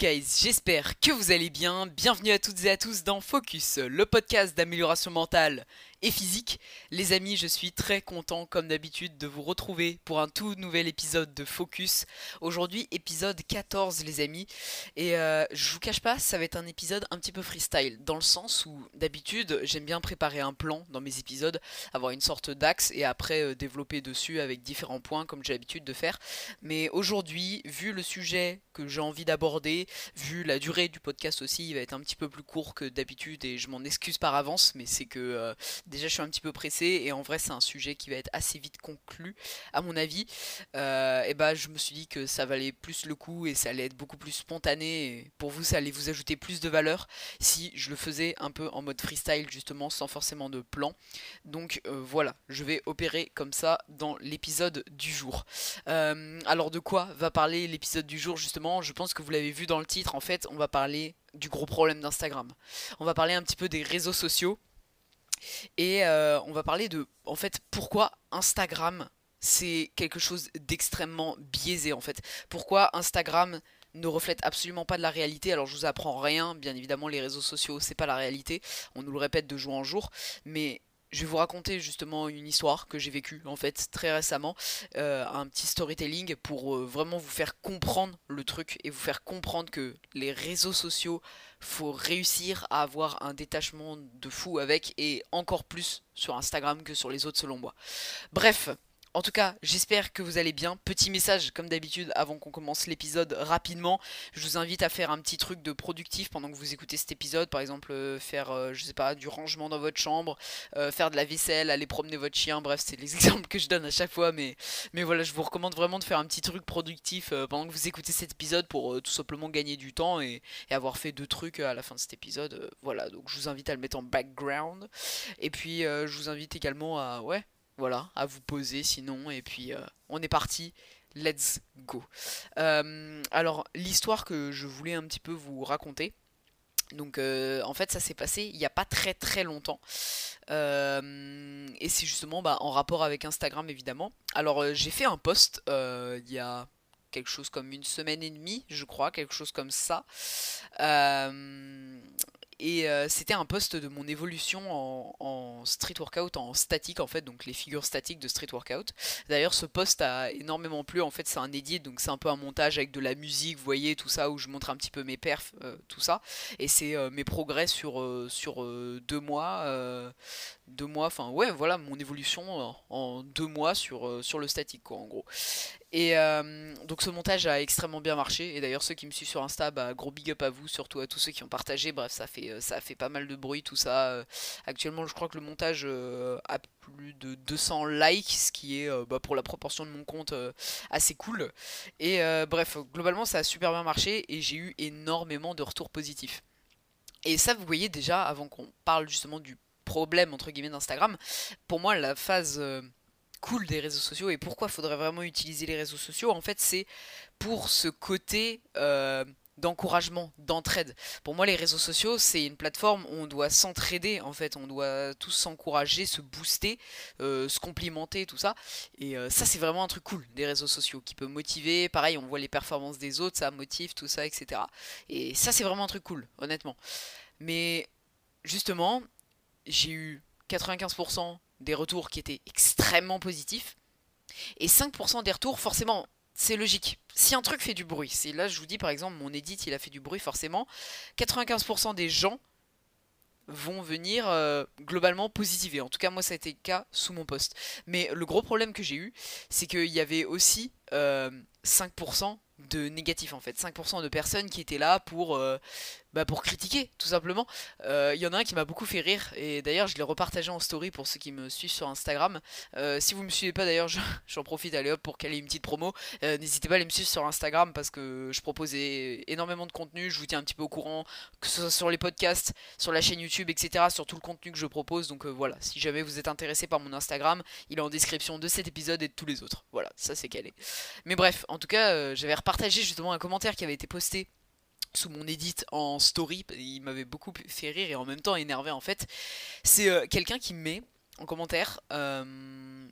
j'espère que vous allez bien. Bienvenue à toutes et à tous dans Focus, le podcast d'amélioration mentale et physique. Les amis, je suis très content comme d'habitude de vous retrouver pour un tout nouvel épisode de Focus. Aujourd'hui, épisode 14 les amis. Et euh, je vous cache pas, ça va être un épisode un petit peu freestyle, dans le sens où d'habitude j'aime bien préparer un plan dans mes épisodes, avoir une sorte d'axe et après euh, développer dessus avec différents points comme j'ai l'habitude de faire. Mais aujourd'hui, vu le sujet que j'ai envie d'aborder, vu la durée du podcast aussi, il va être un petit peu plus court que d'habitude et je m'en excuse par avance, mais c'est que euh, déjà je suis un petit peu pressé et en vrai c'est un sujet qui va être assez vite conclu à mon avis. Euh, et bah je me suis dit que ça valait plus le coup et ça allait être beaucoup plus spontané et pour vous ça allait vous ajouter plus de valeur si je le faisais un peu en mode freestyle justement sans forcément de plan. Donc euh, voilà, je vais opérer comme ça dans l'épisode du jour. alors de quoi va parler l'épisode du jour justement? Je pense que vous l'avez vu dans le titre, en fait, on va parler du gros problème d'Instagram. On va parler un petit peu des réseaux sociaux. Et euh, on va parler de, en fait, pourquoi Instagram, c'est quelque chose d'extrêmement biaisé, en fait. Pourquoi Instagram ne reflète absolument pas de la réalité? Alors je vous apprends rien, bien évidemment les réseaux sociaux c'est pas la réalité, on nous le répète de jour en jour, mais je vais vous raconter justement une histoire que j'ai vécue en fait très récemment, euh, un petit storytelling pour euh, vraiment vous faire comprendre le truc et vous faire comprendre que les réseaux sociaux, faut réussir à avoir un détachement de fou avec et encore plus sur Instagram que sur les autres selon moi. Bref, en tout cas, j'espère que vous allez bien. Petit message, comme d'habitude, avant qu'on commence l'épisode rapidement. Je vous invite à faire un petit truc de productif pendant que vous écoutez cet épisode. Par exemple, euh, faire, euh, je sais pas, du rangement dans votre chambre, euh, faire de la vaisselle, aller promener votre chien. Bref, c'est les exemples que je donne à chaque fois. Mais, mais voilà, je vous recommande vraiment de faire un petit truc productif pendant que vous écoutez cet épisode pour tout simplement gagner du temps et, et, avoir fait deux trucs à la fin de cet épisode. voilà, donc je vous invite à le mettre en background. Et puis, je vous invite également à, ouais, voilà, à vous poser sinon. Et puis euh, on est parti. Let's go. Euh, alors l'histoire que je voulais un petit peu vous raconter. Donc euh, en fait ça s'est passé il n'y a pas très très longtemps. et c'est justement bah, en rapport avec Instagram évidemment. Alors j'ai fait un post il y a quelque chose comme une semaine et demie, je crois, quelque chose comme ça. Et euh, c'était un post de mon évolution en, street workout, en statique en fait, donc les figures statiques de street workout. D'ailleurs, ce post a énormément plu. En fait, c'est un edit, donc c'est un peu un montage avec de la musique, vous voyez, tout ça, où je montre un petit peu mes perfs, euh, tout ça. Et c'est euh, mes progrès sur, sur deux mois. Deux mois, enfin ouais, voilà mon évolution en deux mois sur, sur le statique, quoi, en gros. Et euh, donc ce montage a extrêmement bien marché. Et d'ailleurs ceux qui me suivent sur Insta, bah, gros big up à vous, surtout à tous ceux qui ont partagé. Bref, ça fait euh, ça fait pas mal de bruit tout ça. Euh, actuellement, je crois que le montage a plus de 200 likes, ce qui est bah, pour la proportion de mon compte assez cool. Et bref, globalement ça a super bien marché et j'ai eu énormément de retours positifs. Et ça, vous voyez déjà, avant qu'on parle justement du problème entre guillemets d'Instagram, pour moi la phase cool des réseaux sociaux et pourquoi faudrait vraiment utiliser les réseaux sociaux, en fait, c'est pour ce côté euh, d'encouragement, d'entraide. Pour moi, les réseaux sociaux, c'est une plateforme où on doit s'entraider, en fait, on doit tous s'encourager, se booster, euh, se complimenter, tout ça. Et euh, ça, c'est vraiment un truc cool des réseaux sociaux qui peut motiver. Pareil, on voit les performances des autres, ça motive, tout ça, etc. Et ça, c'est vraiment un truc cool, honnêtement. Mais justement, j'ai eu 95% des retours qui étaient extrêmement positifs. Et 5% des retours, forcément, c'est logique. Si un truc fait du bruit, c'est là je vous dis par exemple mon edit il a fait du bruit forcément, 95% des gens vont venir euh, globalement positiver. En tout cas moi ça a été le cas sous mon poste. Mais le gros problème que j'ai eu, c'est qu'il y avait aussi 5% euh, de négatifs en fait. 5% de personnes qui étaient là pour euh, bah pour critiquer, tout simplement. Il euh, y en a un qui m'a beaucoup fait rire, et d'ailleurs je l'ai repartagé en story pour ceux qui me suivent sur Instagram. Euh, si vous me suivez pas d'ailleurs, j'en profite, allez hop, pour caler une petite promo. Euh, n'hésitez pas à aller me suivre sur Instagram parce que je propose énormément de contenu, je vous tiens un petit peu au courant, que ce soit sur les podcasts, sur la chaîne YouTube, etc., sur tout le contenu que je propose. Donc voilà, si jamais vous êtes intéressé par mon Instagram, il est en description de cet épisode et de tous les autres. Voilà, ça c'est calé. Mais bref, en tout cas, j'avais repartagé justement un commentaire qui avait été posté sous mon edit en story, il m'avait beaucoup fait rire et en même temps énervé en fait. C'est euh, quelqu'un qui me met en commentaire euh,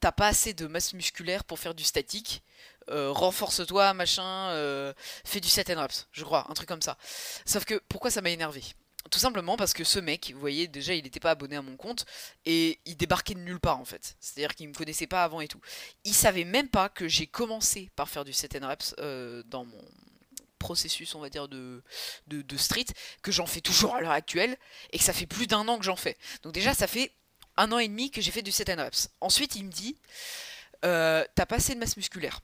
t'as pas assez de masse musculaire pour faire du statique. renforce-toi, machin, fais du set and reps, je crois, un truc comme ça. Sauf que pourquoi ça m'a énervé? Tout simplement parce que ce mec, vous voyez, déjà il n'était pas abonné à mon compte et il débarquait de nulle part en fait. C'est-à-dire qu'il me connaissait pas avant et tout. Il savait même pas que j'ai commencé par faire du set and reps dans mon processus, on va dire, de, de, street, que j'en fais toujours à l'heure actuelle, et que ça fait plus d'un an que j'en fais. Donc déjà, ça fait un an et demi que j'ai fait du set and reps. Ensuite, il me dit, euh, t'as pas assez de masse musculaire.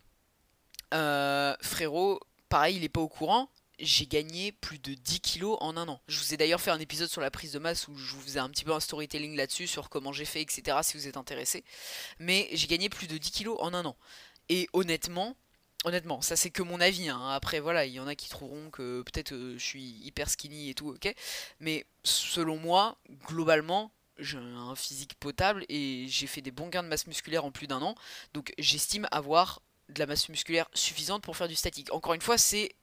Euh, frérot, pareil, il est pas au courant. J'ai gagné plus de 10 kilos en un an. Je vous ai d'ailleurs fait un épisode sur la prise de masse où je vous faisais un petit peu un storytelling là-dessus, sur comment j'ai fait, etc. si vous êtes intéressé. Mais j'ai gagné plus de 10 kilos en un an. Et honnêtement, Honnêtement, ça c'est que mon avis. Hein. Après, voilà, il y en a qui trouveront que peut-être euh, je suis hyper skinny et tout, ok. Mais selon moi, globalement, j'ai un physique potable et j'ai fait des bons gains de masse musculaire en plus d'un an. Donc j'estime avoir de la masse musculaire suffisante pour faire du statique. Encore une fois, c'est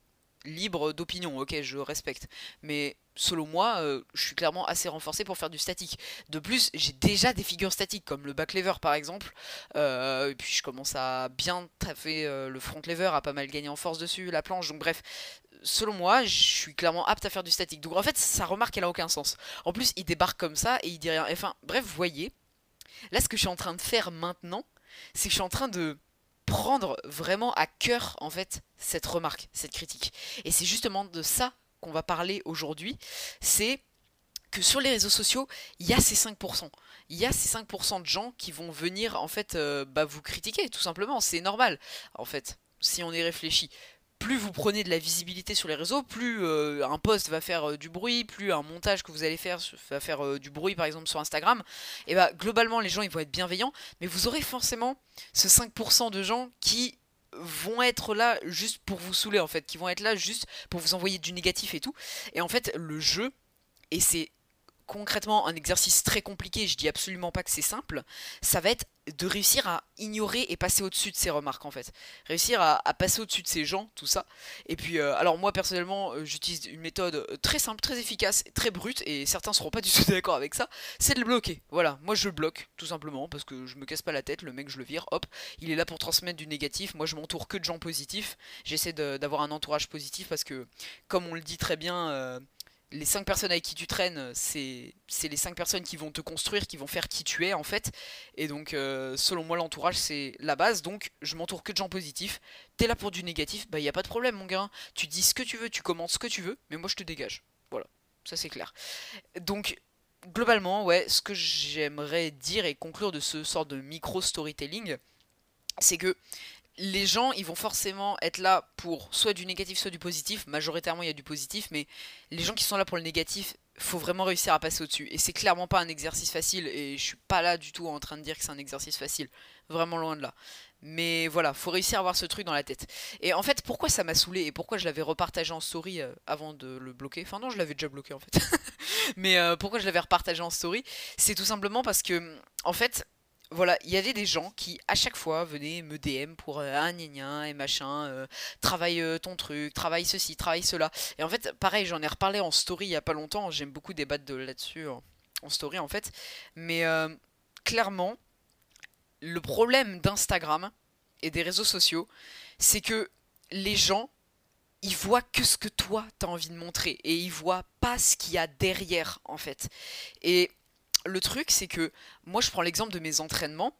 libre d'opinion, ok, je respecte. Mais selon moi, euh, je suis clairement assez renforcé pour faire du statique. De plus, j'ai déjà des figures statiques, comme le back lever par exemple. Euh, et puis je commence à bien taffer euh, le front lever, à pas mal gagner en force dessus, la planche. Donc bref, selon moi, je suis clairement apte à faire du statique. Donc en fait, sa remarque, elle a aucun sens. En plus, il débarque comme ça et il dit rien. Enfin, bref, voyez, là, ce que je suis en train de faire maintenant, c'est que je suis en train de prendre vraiment à cœur en fait cette remarque, cette critique. Et c'est justement de ça qu'on va parler aujourd'hui, c'est que sur les réseaux sociaux, il y a ces 5%. Il y a ces 5% de gens qui vont venir en fait euh, bah, vous critiquer, tout simplement. C'est normal, en fait, si on y réfléchit plus vous prenez de la visibilité sur les réseaux, plus euh, un post va faire euh, du bruit, plus un montage que vous allez faire va faire euh, du bruit par exemple sur Instagram, et bah globalement les gens ils vont être bienveillants, mais vous aurez forcément ce 5% de gens qui vont être là juste pour vous saouler en fait, qui vont être là juste pour vous envoyer du négatif et tout. Et en fait le jeu, et c'est concrètement un exercice très compliqué, je dis absolument pas que c'est simple, ça va être de réussir à ignorer et passer au-dessus de ces remarques en fait. Réussir à, passer au-dessus de ces gens, tout ça. Et puis, euh, alors moi personnellement, euh, j'utilise une méthode euh, très simple, très efficace, très brute, et certains seront pas du tout d'accord avec ça, c'est de le bloquer. Voilà, moi je le bloque, tout simplement, parce que je me casse pas la tête, le mec je le vire, hop, il est là pour transmettre du négatif, moi je m'entoure que de gens positifs, j'essaie d'avoir un entourage positif, parce que, comme on le dit très bien les 5 personnes avec qui tu traînes, c'est les 5 personnes qui vont te construire, qui vont faire qui tu es en fait. Et donc, euh, selon moi, l'entourage c'est la base. Donc, je m'entoure que de gens positifs. T'es là pour du négatif, bah y a pas de problème, mon gars. Tu dis ce que tu veux, tu commentes ce que tu veux, mais moi je te dégage. Voilà, ça c'est clair. Donc, globalement, ouais, ce que j'aimerais dire et conclure de ce sort de micro storytelling, c'est que les gens, ils vont forcément être là pour soit du négatif, soit du positif. Majoritairement, il y a du positif, mais les gens qui sont là pour le négatif, faut vraiment réussir à passer au-dessus. Et c'est clairement pas un exercice facile, et je suis pas là du tout en train de dire que c'est un exercice facile. Vraiment loin de là. Mais voilà, faut réussir à avoir ce truc dans la tête. Et en fait, pourquoi ça m'a saoulé et pourquoi je l'avais repartagé en story euh, avant de le bloquer? Enfin non, je l'avais déjà bloqué en fait. Mais euh, pourquoi je l'avais repartagé en story? C'est tout simplement parce que, en fait, voilà, il y avait des gens qui à chaque fois venaient me DM pour euh, un et machin, euh, travaille euh, ton truc, travaille ceci, travaille cela. Et en fait, pareil, j'en ai reparlé en story il y a pas longtemps, j'aime beaucoup débattre de là-dessus en, story en fait. Mais clairement, le problème d'Instagram et des réseaux sociaux, c'est que les gens, ils voient que ce que toi t'as envie de montrer et ils voient pas ce qu'il y a derrière en fait. Et le truc, c'est que moi, je prends l'exemple de mes entraînements.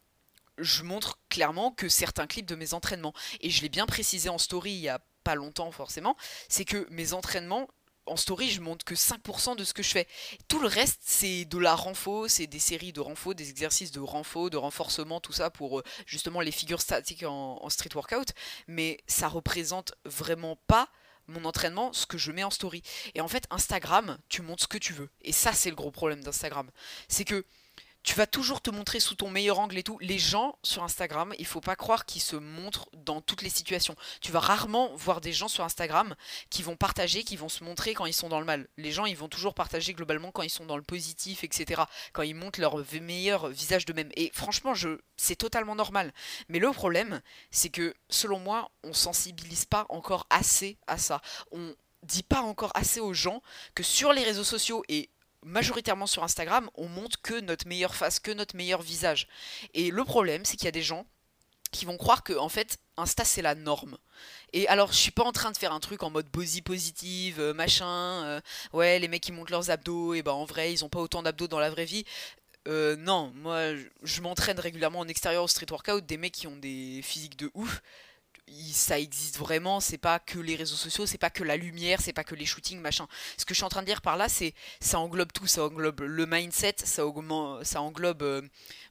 Je montre clairement que certains clips de mes entraînements, et je l'ai bien précisé en story il y a pas longtemps forcément, c'est que mes entraînements, en story, je montre que 5% de ce que je fais. Tout le reste, c'est de la renfo, c'est des séries de renfo, des exercices de renfo, de renforcement, tout ça pour euh, justement les figures statiques en, en street workout. Mais ça représente vraiment pas mon entraînement, ce que je mets en story. Et en fait, Instagram, tu montres ce que tu veux. Et ça, c'est le gros problème d'Instagram. C'est que tu vas toujours te montrer sous ton meilleur angle et tout. Les gens sur Instagram, il faut pas croire qu'ils se montrent dans toutes les situations. Tu vas rarement voir des gens sur Instagram qui vont partager, qui vont se montrer quand ils sont dans le mal. Les gens, ils vont toujours partager globalement quand ils sont dans le positif, etc. Quand ils montrent leur meilleur visage d'eux-mêmes. Et franchement, c'est totalement normal. Mais le problème, c'est que selon moi, on sensibilise pas encore assez à ça. On dit pas encore assez aux gens que sur les réseaux sociaux et majoritairement sur Instagram, on montre que notre meilleure face, que notre meilleur visage. Et le problème, c'est qu'il y a des gens qui vont croire que en fait Insta c'est la norme. Et alors je suis pas en train de faire un truc en mode body positive, euh, machin, euh, ouais les mecs qui montent leurs abdos, et ben en vrai ils ont pas autant d'abdos dans la vraie vie. Euh, non, moi je m'entraîne régulièrement en extérieur au street workout, des mecs qui ont des physiques de ouf, ça existe vraiment, c'est pas que les réseaux sociaux, c'est pas que la lumière, c'est pas que les shootings, machin. Ce que je suis en train de dire par là, c'est ça englobe tout, ça englobe le mindset, ça, englobe euh,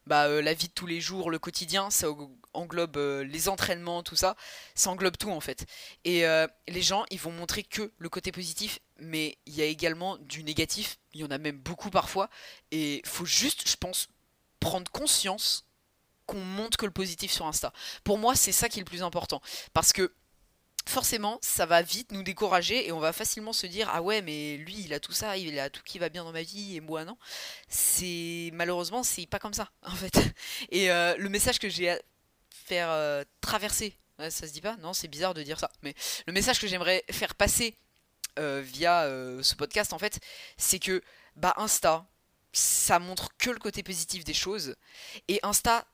bah, euh, la vie de tous les jours, le quotidien, ça englobe euh, les entraînements, tout ça, ça englobe tout en fait. Et les gens, ils vont montrer que le côté positif, mais il y a également du négatif, il y en a même beaucoup parfois, et faut juste, je pense, prendre conscience qu'on monte que le positif sur Insta. Pour moi, c'est ça qui est le plus important. Parce que forcément, ça va vite nous décourager et on va facilement se dire ah ouais mais lui il a tout ça, il a tout qui va bien dans ma vie et moi non. C'est malheureusement c'est pas comme ça en fait. Et euh, le message que j'ai à faire euh, traverser, ça se dit pas? Non, c'est bizarre de dire ça, mais le message que j'aimerais faire passer euh, via ce podcast en fait, c'est que bah Insta ça montre que le côté positif des choses et Insta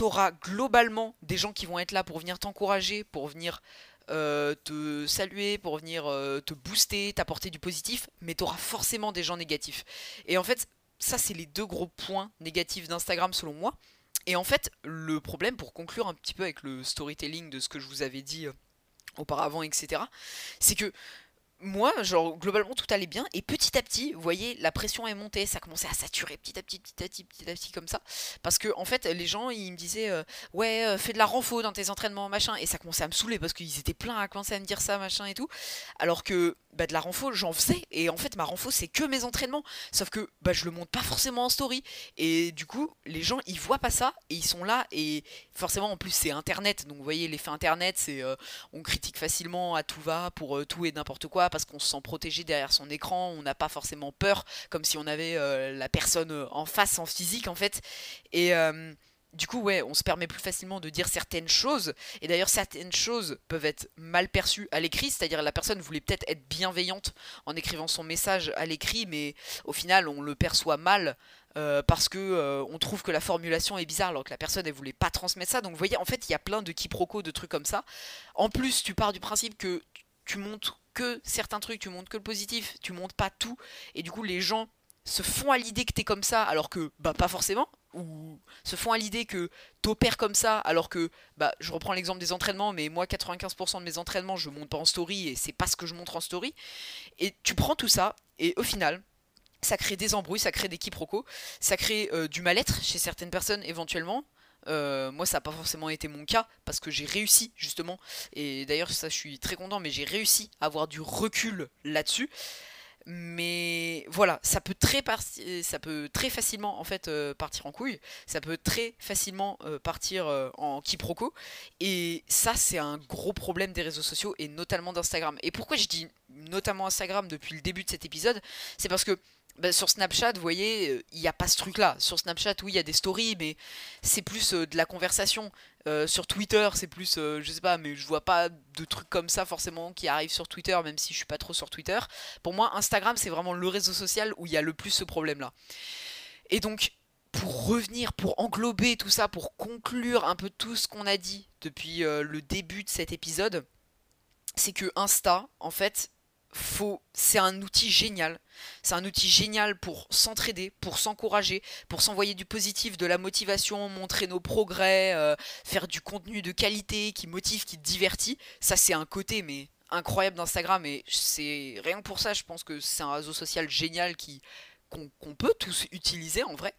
t'auras globalement des gens qui vont être là pour venir t'encourager, pour venir euh, te saluer, pour venir euh, te booster, t'apporter du positif, mais t'auras forcément des gens négatifs. Et en fait, ça c'est les deux gros points négatifs d'Instagram selon moi. Et en fait, le problème, pour conclure un petit peu avec le storytelling de ce que je vous avais dit euh, auparavant, etc., c'est que moi, genre, globalement, tout allait bien. Et petit à petit, vous voyez, la pression est montée. Ça commençait à saturer petit à petit, petit à petit, petit à petit, comme ça. Parce que, en fait, les gens, ils me disaient, euh, ouais, euh, fais de la renfo dans tes entraînements, machin. Et ça commençait à me saouler parce qu'ils étaient pleins à commencer à me dire ça, machin et tout. Alors que, bah, de la renfo, j'en faisais. Et en fait, ma renfo, c'est que mes entraînements. Sauf que, bah, je le monte pas forcément en story. Et du coup, les gens, ils voient pas ça. Et ils sont là. Et forcément, en plus, c'est Internet. Donc, vous voyez, l'effet Internet, c'est, euh, on critique facilement à tout va pour tout et n'importe quoi parce qu'on se sent protégé derrière son écran, on n'a pas forcément peur, comme si on avait euh, la personne euh, en face, en physique en fait. Et euh, du coup, ouais, on se permet plus facilement de dire certaines choses. Et d'ailleurs, certaines choses peuvent être mal perçues à l'écrit, c'est-à-dire la personne voulait peut-être être bienveillante en écrivant son message à l'écrit, mais au final, on le perçoit mal. parce que on trouve que la formulation est bizarre alors que la personne elle voulait pas transmettre ça donc vous voyez en fait il y a plein de quiproquos de trucs comme ça en plus tu pars du principe que tu montres que certains trucs, tu montres que le positif, tu montres pas tout, et du coup les gens se font à l'idée que t'es comme ça, alors que bah pas forcément, ou se font à l'idée que t'opères comme ça, alors que bah je reprends l'exemple des entraînements, mais moi 95% de mes entraînements je monte pas en story et c'est pas ce que je montre en story, et tu prends tout ça, et au final ça crée des embrouilles, ça crée des quiproquos, ça crée euh, du mal-être chez certaines personnes éventuellement, euh, moi, ça n'a pas forcément été mon cas parce que j'ai réussi justement, et d'ailleurs, ça, je suis très content, mais j'ai réussi à avoir du recul là-dessus. Mais voilà, ça peut très, ça peut très facilement en fait euh, partir en couille, ça peut très facilement euh, partir en quiproquo, et ça c'est un gros problème des réseaux sociaux et notamment d'Instagram. Et pourquoi je dis notamment Instagram depuis le début de cet épisode, c'est parce que bah, sur Snapchat, vous voyez, euh, il n'y a pas ce truc-là. Sur Snapchat, oui, il y a des stories, mais c'est plus euh, de la conversation. Euh, sur Twitter, c'est plus, je sais pas, mais je vois pas de trucs comme ça forcément qui arrivent sur Twitter, même si je suis pas trop sur Twitter. Pour moi, Instagram, c'est vraiment le réseau social où il y a le plus ce problème-là. Et donc, pour revenir, pour englober tout ça, pour conclure un peu tout ce qu'on a dit depuis le début de cet épisode, c'est que Insta, en fait, faut c'est un outil génial. C'est un outil génial pour s'entraider, pour s'encourager, pour s'envoyer du positif, de la motivation, montrer nos progrès, euh, faire du contenu de qualité qui motive, qui divertit. Ça c'est un côté mais incroyable d'Instagram et c'est rien pour ça, je pense que c'est un réseau social génial qui qu'on peut tous utiliser en vrai.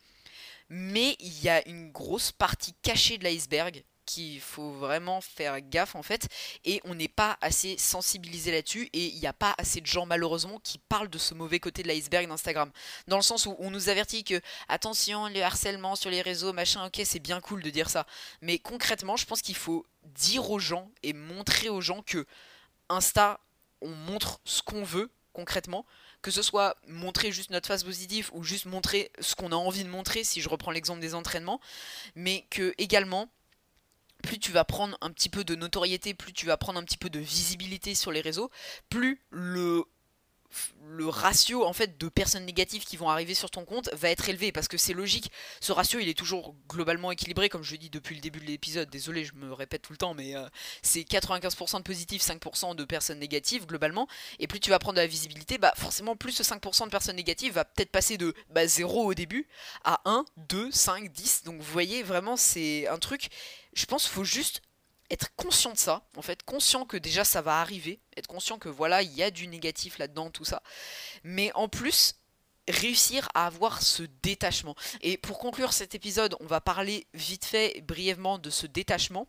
Mais il y a une grosse partie cachée de l'iceberg qu'il faut vraiment faire gaffe en fait. Et on n'est pas assez sensibilisé là-dessus. Et il n'y a pas assez de gens malheureusement qui parlent de ce mauvais côté de l'iceberg d'Instagram. Dans le sens où on nous avertit que attention le harcèlement sur les réseaux machin ok c'est bien cool de dire ça. Mais concrètement je pense qu'il faut dire aux gens et montrer aux gens que Insta on montre ce qu'on veut concrètement. Que ce soit montrer juste notre face positive ou juste montrer ce qu'on a envie de montrer si je reprends l'exemple des entraînements. Mais que également plus tu vas prendre un petit peu de notoriété, plus tu vas prendre un petit peu de visibilité sur les réseaux, plus le le ratio en fait de personnes négatives qui vont arriver sur ton compte va être élevé parce que c'est logique. Ce ratio il est toujours globalement équilibré comme je dis depuis le début de l'épisode. Désolé, je me répète tout le temps, mais euh, c'est 95% de positifs, 5% de personnes négatives globalement. Et plus tu vas prendre de la visibilité, bah forcément plus ce 5% de personnes négatives va peut-être passer de bah, 0 au début à 1, 2, 5, 10. Donc vous voyez vraiment c'est un truc. Je pense qu'il faut juste être conscient de ça, en fait, conscient que déjà ça va arriver, être conscient que voilà, il y a du négatif là-dedans, tout ça. Mais en plus, réussir à avoir ce détachement. Et pour conclure cet épisode, on va parler vite fait, brièvement de ce détachement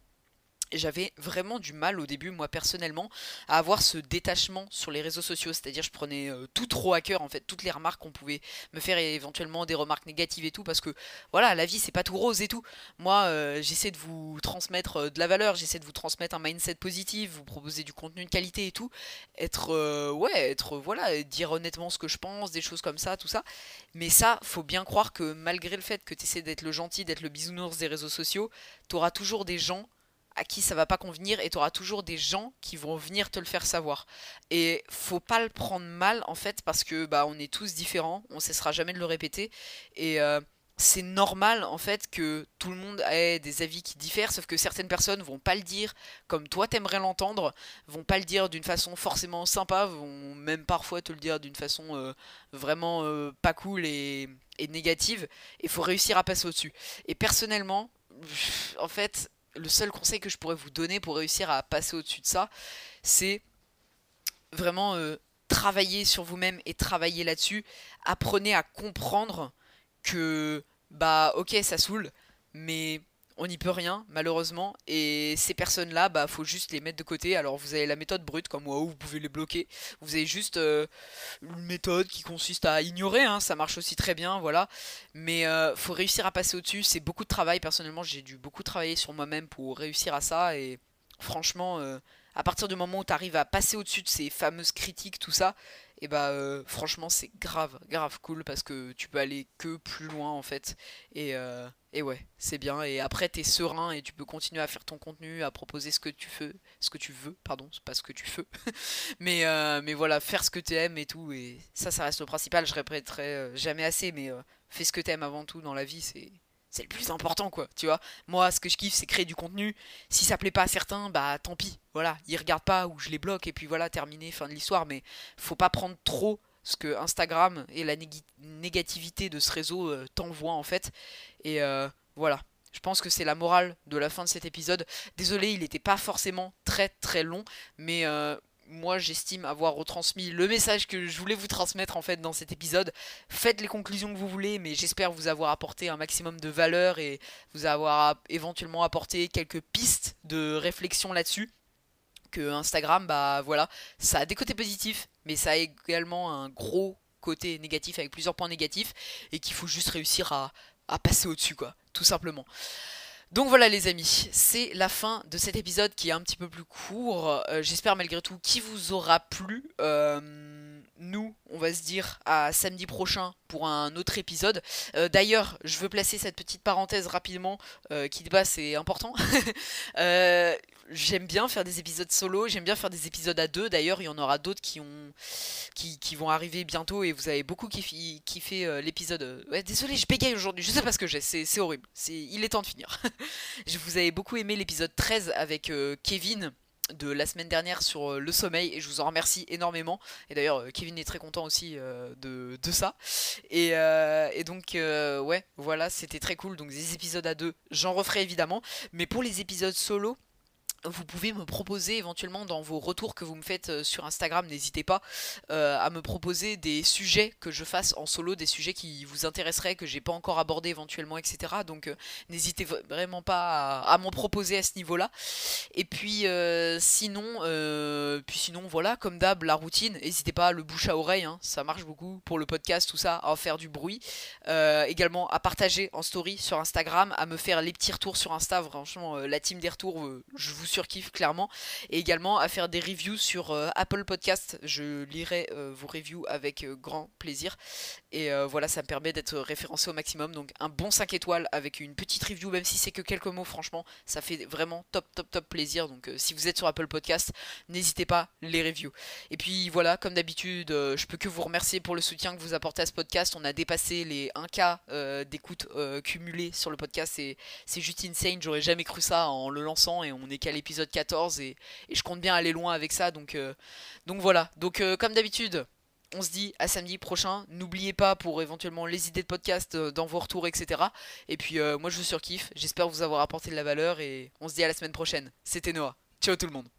j'avais vraiment du mal au début, moi personnellement, à avoir ce détachement sur les réseaux sociaux. C'est-à-dire, je prenais euh, tout trop à cœur, en fait, toutes les remarques qu'on pouvait me faire, et éventuellement des remarques négatives et tout, parce que voilà, la vie c'est pas tout rose et tout. Moi, euh, j'essaie de vous transmettre euh, de la valeur, j'essaie de vous transmettre un mindset positif, vous proposer du contenu de qualité et tout. Être, ouais, être, voilà, dire honnêtement ce que je pense, des choses comme ça, tout ça. Mais ça, faut bien croire que malgré le fait que tu essaies d'être le gentil, d'être le bisounours des réseaux sociaux, tu auras toujours des gens à qui ça va pas convenir et tu auras toujours des gens qui vont venir te le faire savoir. Et faut pas le prendre mal en fait parce que bah on est tous différents, on cessera jamais de le répéter et euh, c'est normal en fait que tout le monde ait des avis qui diffèrent, sauf que certaines personnes vont pas le dire comme toi t'aimerais l'entendre, vont pas le dire d'une façon forcément sympa, vont même parfois te le dire d'une façon euh, vraiment euh, pas cool et, et négative. Il faut réussir à passer au-dessus. Et personnellement, en fait, le seul conseil que je pourrais vous donner pour réussir à passer au-dessus de ça, c'est vraiment euh, travailler sur vous-même et travailler là-dessus. Apprenez à comprendre que, bah ok, ça saoule, mais on n'y peut rien malheureusement. Et ces personnes là bah faut juste les mettre de côté. Alors vous avez la méthode brute comme où vous pouvez les bloquer. Vous avez juste euh, une méthode qui consiste à ignorer hein, ça marche aussi très bien voilà. Mais euh, faut réussir à passer au dessus c'est beaucoup de travail personnellement. J'ai dû beaucoup travailler sur moi-même pour réussir à ça. Et franchement euh, à partir du moment où tu arrives à passer au-dessus de ces fameuses critiques, tout ça, et bah euh, franchement c'est grave, grave cool parce que tu peux aller que plus loin en fait. Et, euh, et ouais, c'est bien. Et après t'es serein et tu peux continuer à faire ton contenu, à proposer ce que tu veux, ce que tu veux, pardon, c'est pas ce que tu veux. mais, euh, mais voilà, faire ce que tu aimes et tout. Et ça, ça reste le principal. Je répéterai jamais assez, mais fais ce que tu aimes avant tout dans la vie, c'est c'est le plus important quoi, tu vois. Moi, ce que je kiffe, c'est créer du contenu. Si ça plaît pas à certains, bah tant pis. Voilà, ils regardent pas ou je les bloque et puis voilà, terminé, fin de l'histoire. Mais faut pas prendre trop ce que Instagram et la négativité de ce réseau euh, t'envoient en fait. Et euh, voilà. Je pense que c'est la morale de la fin de cet épisode. Désolé, il n'était pas forcément très très long, mais euh, moi j'estime avoir retransmis le message que je voulais vous transmettre en fait dans cet épisode. Faites les conclusions que vous voulez, mais j'espère vous avoir apporté un maximum de valeur et vous avoir éventuellement apporté quelques pistes de réflexion là-dessus. Que Instagram, bah voilà, ça a des côtés positifs, mais ça a également un gros côté négatif avec plusieurs points négatifs et qu'il faut juste réussir à, passer au-dessus quoi, tout simplement. Donc voilà les amis, c'est la fin de cet épisode qui est un petit peu plus court. Euh, j'espère malgré tout qu'il vous aura plu. Euh, nous, on va se dire à samedi prochain pour un autre épisode. Euh, d'ailleurs, je veux placer cette petite parenthèse rapidement qui débat, c'est important. j'aime bien faire des épisodes solo, j'aime bien faire des épisodes à deux. D'ailleurs, il y en aura d'autres qui ont qui, vont arriver bientôt et vous avez beaucoup kiffé, kiffé l'épisode. Désolé, je bégaye aujourd'hui, je sais pas ce que j'ai, c'est horrible. Il est temps de finir. je vous avais beaucoup aimé l'épisode 13 avec euh, Kevin de la semaine dernière sur le sommeil et je vous en remercie énormément. Et d'ailleurs Kevin est très content aussi de, ça. Et, et donc ouais voilà c'était très cool. Donc des épisodes à deux j'en referai évidemment. Mais pour les épisodes solo vous pouvez me proposer éventuellement dans vos retours que vous me faites euh, sur Instagram, n'hésitez pas euh, à me proposer des sujets que je fasse en solo, des sujets qui vous intéresseraient, que j'ai pas encore abordé éventuellement, etc. Donc euh, n'hésitez vraiment pas à, m'en proposer à ce niveau-là. Et puis sinon, puis sinon voilà, comme d'hab, la routine, n'hésitez pas, le bouche à oreille, hein, ça marche beaucoup pour le podcast, tout ça, à faire du bruit. également à partager en story sur Instagram, à me faire les petits retours sur Insta, franchement la team des retours, je vous surkiffe clairement. Et également à faire des reviews sur euh, Apple Podcast. Je lirai euh, vos reviews avec euh, grand plaisir. Et euh, voilà, ça me permet d'être référencé au maximum. Donc un bon 5 étoiles avec une petite review, même si c'est que quelques mots, franchement, ça fait vraiment top, top, top plaisir. Donc euh, si vous êtes sur Apple Podcast, n'hésitez pas, les reviews. Et puis voilà, comme d'habitude, euh, je peux que vous remercier pour le soutien que vous apportez à ce podcast. On a dépassé les 1K d'écoute cumulées sur le podcast. C'est juste insane. J'aurais jamais cru ça en le lançant. Et on est qu'à l'épisode 14. Et, et, je compte bien aller loin avec ça. Donc, donc voilà. Donc comme d'habitude on se dit à samedi prochain. N'oubliez pas pour éventuellement les idées de podcast euh, dans vos retours, etc. Et puis euh, moi je vous surkiffe. J'espère vous avoir apporté de la valeur et on se dit à la semaine prochaine. C'était Noah. Ciao tout le monde.